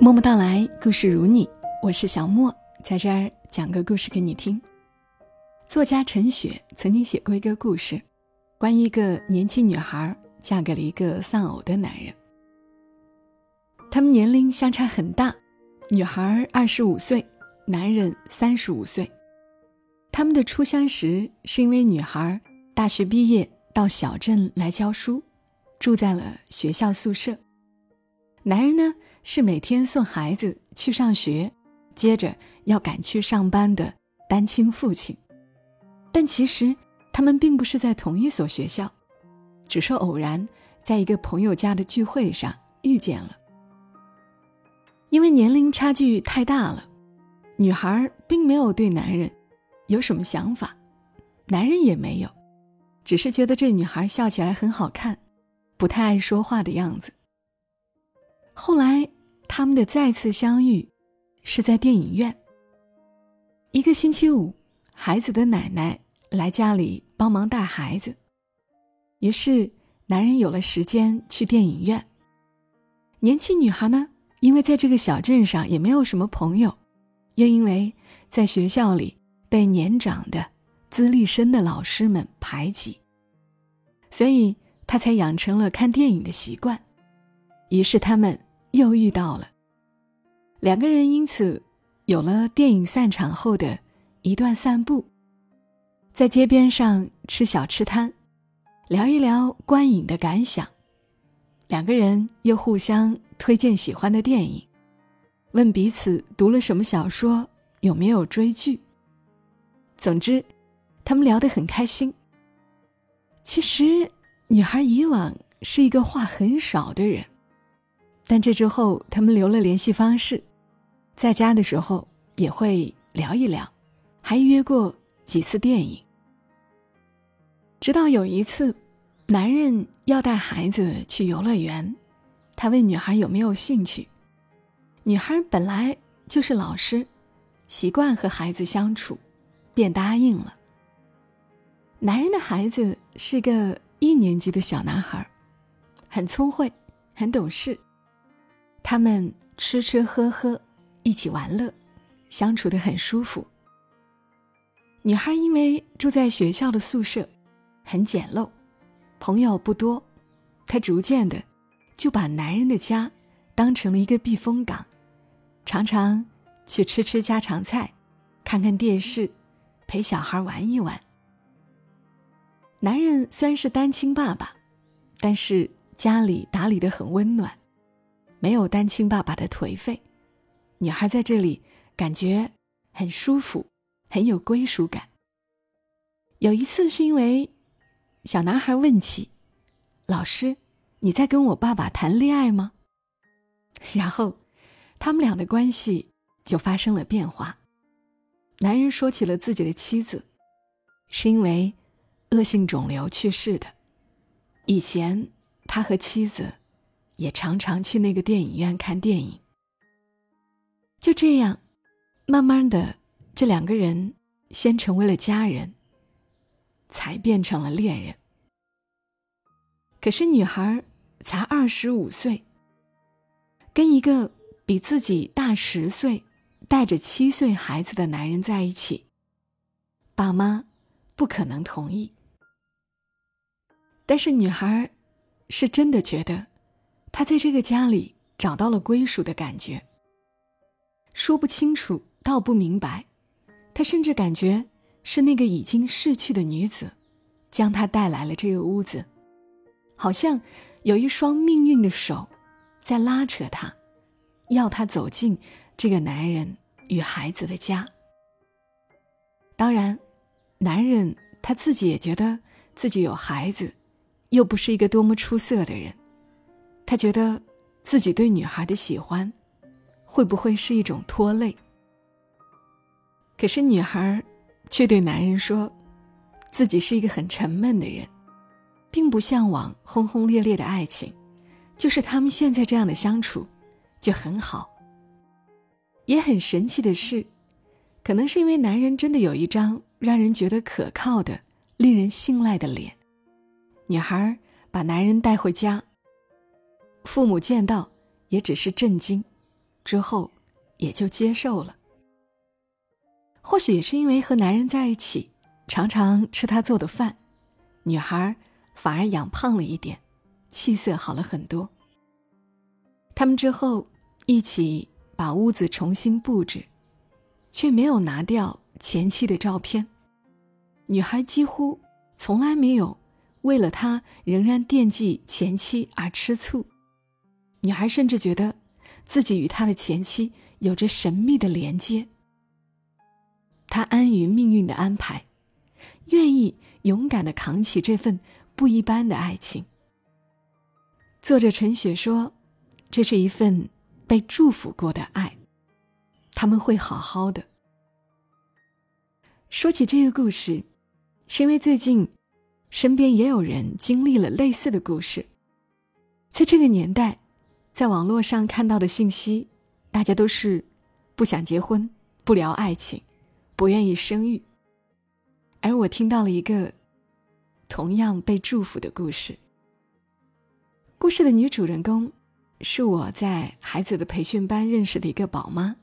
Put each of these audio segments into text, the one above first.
默默到来，故事如你，我是小莫，在这儿讲个故事给你听。作家陈雪曾经写过一个故事，关于一个年轻女孩嫁给了一个丧偶的男人。他们年龄相差很大，女孩二十五岁，男人三十五岁。他们的初相识是因为女孩大学毕业到小镇来教书，住在了学校宿舍。男人呢是每天送孩子去上学，接着要赶去上班的单亲父亲。但其实他们并不是在同一所学校，只是偶然在一个朋友家的聚会上遇见了。因为年龄差距太大了，女孩并没有对男人有什么想法，男人也没有，只是觉得这女孩笑起来很好看，不太爱说话的样子。后来，他们的再次相遇，是在电影院。一个星期五，孩子的奶奶来家里帮忙带孩子，于是男人有了时间去电影院。年轻女孩呢，因为在这个小镇上也没有什么朋友，又因为在学校里被年长的、资历深的老师们排挤，所以她才养成了看电影的习惯。于是他们。又遇到了，两个人因此有了电影散场后的一段散步，在街边上吃小吃摊，聊一聊观影的感想。两个人又互相推荐喜欢的电影，问彼此读了什么小说，有没有追剧。总之，他们聊得很开心。其实，女孩以往是一个话很少的人。但这之后，他们留了联系方式，在家的时候也会聊一聊，还约过几次电影。直到有一次，男人要带孩子去游乐园，他问女孩有没有兴趣。女孩本来就是老师，习惯和孩子相处，便答应了。男人的孩子是个一年级的小男孩，很聪慧，很懂事。他们吃吃喝喝，一起玩乐，相处的很舒服。女孩因为住在学校的宿舍，很简陋，朋友不多，她逐渐的就把男人的家当成了一个避风港，常常去吃吃家常菜，看看电视，陪小孩玩一玩。男人虽然是单亲爸爸，但是家里打理的很温暖。没有单亲爸爸的颓废，女孩在这里感觉很舒服，很有归属感。有一次是因为小男孩问起：“老师，你在跟我爸爸谈恋爱吗？”然后他们俩的关系就发生了变化。男人说起了自己的妻子，是因为恶性肿瘤去世的。以前他和妻子。也常常去那个电影院看电影。就这样，慢慢的，这两个人先成为了家人，才变成了恋人。可是女孩才二十五岁，跟一个比自己大十岁、带着七岁孩子的男人在一起，爸妈不可能同意。但是女孩是真的觉得。他在这个家里找到了归属的感觉。说不清楚，道不明白，他甚至感觉是那个已经逝去的女子，将他带来了这个屋子，好像有一双命运的手，在拉扯他，要他走进这个男人与孩子的家。当然，男人他自己也觉得自己有孩子，又不是一个多么出色的人。他觉得自己对女孩的喜欢，会不会是一种拖累？可是女孩却对男人说，自己是一个很沉闷的人，并不向往轰轰烈烈的爱情，就是他们现在这样的相处就很好。也很神奇的是，可能是因为男人真的有一张让人觉得可靠的、令人信赖的脸，女孩把男人带回家。父母见到，也只是震惊，之后也就接受了。或许也是因为和男人在一起，常常吃他做的饭，女孩反而养胖了一点，气色好了很多。他们之后一起把屋子重新布置，却没有拿掉前妻的照片。女孩几乎从来没有为了他仍然惦记前妻而吃醋。女孩甚至觉得自己与他的前妻有着神秘的连接。她安于命运的安排，愿意勇敢的扛起这份不一般的爱情。作者陈雪说。这是一份被祝福过的爱，他们会好好的。说起这个故事，是因为最近身边也有人经历了类似的故事。在这个年代，在网络上看到的信息，大家都是不想结婚、不聊爱情、不愿意生育。而我听到了一个同样被祝福的故事。故事的女主人公。是我在孩子的培训班认识的一个宝妈。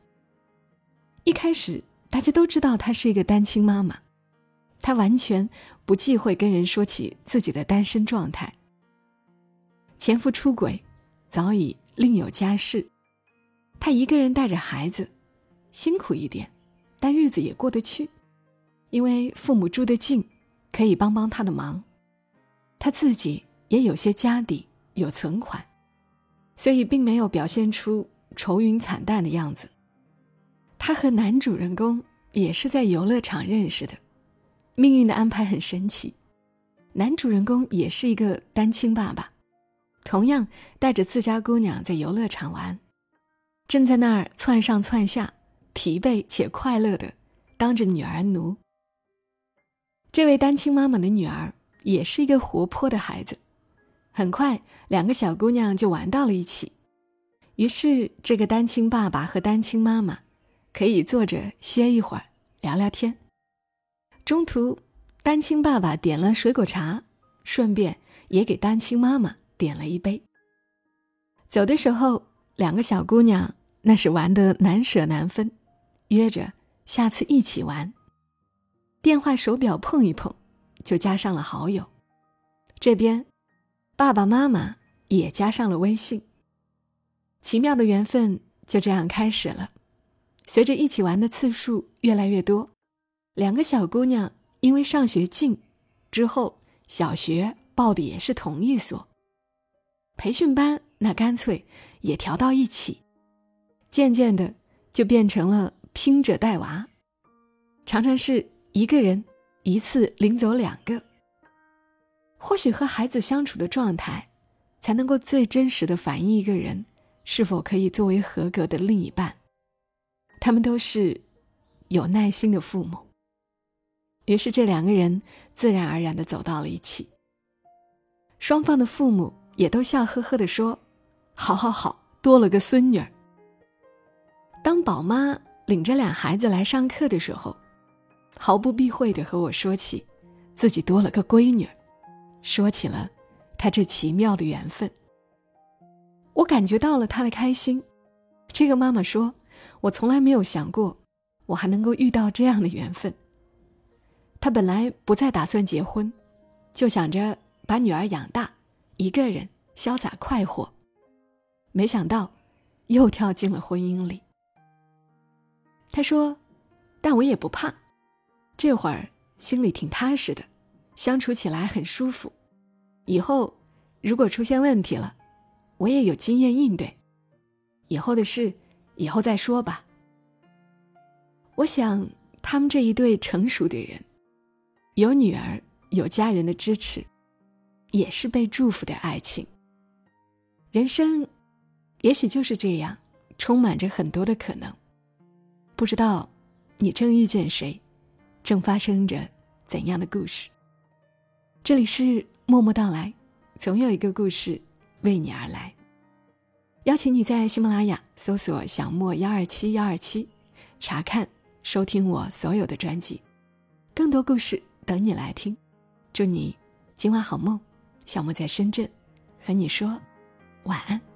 一开始，大家都知道她是一个单亲妈妈，她完全不忌讳跟人说起自己的单身状态。前夫出轨，早已另有家室，他一个人带着孩子，辛苦一点，但日子也过得去，因为父母住得近，可以帮帮他的忙。他自己也有些家底，有存款。所以并没有表现出愁云惨淡的样子。他和男主人公也是在游乐场认识的，命运的安排很神奇。男主人公也是一个单亲爸爸，同样带着自家姑娘在游乐场玩，正在那儿窜上窜下，疲惫且快乐的当着女儿奴。这位单亲妈妈的女儿也是一个活泼的孩子。很快，两个小姑娘就玩到了一起。于是，这个单亲爸爸和单亲妈妈可以坐着歇一会儿，聊聊天。中途，单亲爸爸点了水果茶，顺便也给单亲妈妈点了一杯。走的时候，两个小姑娘那是玩得难舍难分，约着下次一起玩。电话手表碰一碰，就加上了好友。这边。爸爸妈妈也加上了微信。奇妙的缘分就这样开始了。随着一起玩的次数越来越多，两个小姑娘因为上学近，之后小学报的也是同一所，培训班那干脆也调到一起，渐渐的就变成了拼着带娃，常常是一个人一次领走两个。或许和孩子相处的状态，才能够最真实的反映一个人是否可以作为合格的另一半。他们都是有耐心的父母。于是这两个人自然而然的走到了一起。双方的父母也都笑呵呵的说：“好好好，多了个孙女儿。”当宝妈领着俩孩子来上课的时候，毫不避讳地和我说起自己多了个闺女。说起了她这奇妙的缘分，我感觉到了她的开心。这个妈妈说：“我从来没有想过，我还能够遇到这样的缘分。”她本来不再打算结婚，就想着把女儿养大，一个人潇洒快活。没想到，又跳进了婚姻里。他说：“但我也不怕，这会儿心里挺踏实的。”相处起来很舒服，以后如果出现问题了，我也有经验应对。以后的事，以后再说吧。我想他们这一对成熟的人，有女儿，有家人的支持，也是被祝福的爱情。人生，也许就是这样，充满着很多的可能。不知道你正遇见谁，正发生着怎样的故事。这里是默默到来，总有一个故事为你而来。邀请你在喜马拉雅搜索“小莫幺二七幺二七”，查看收听我所有的专辑，更多故事等你来听。祝你今晚好梦，小莫在深圳和你说晚安。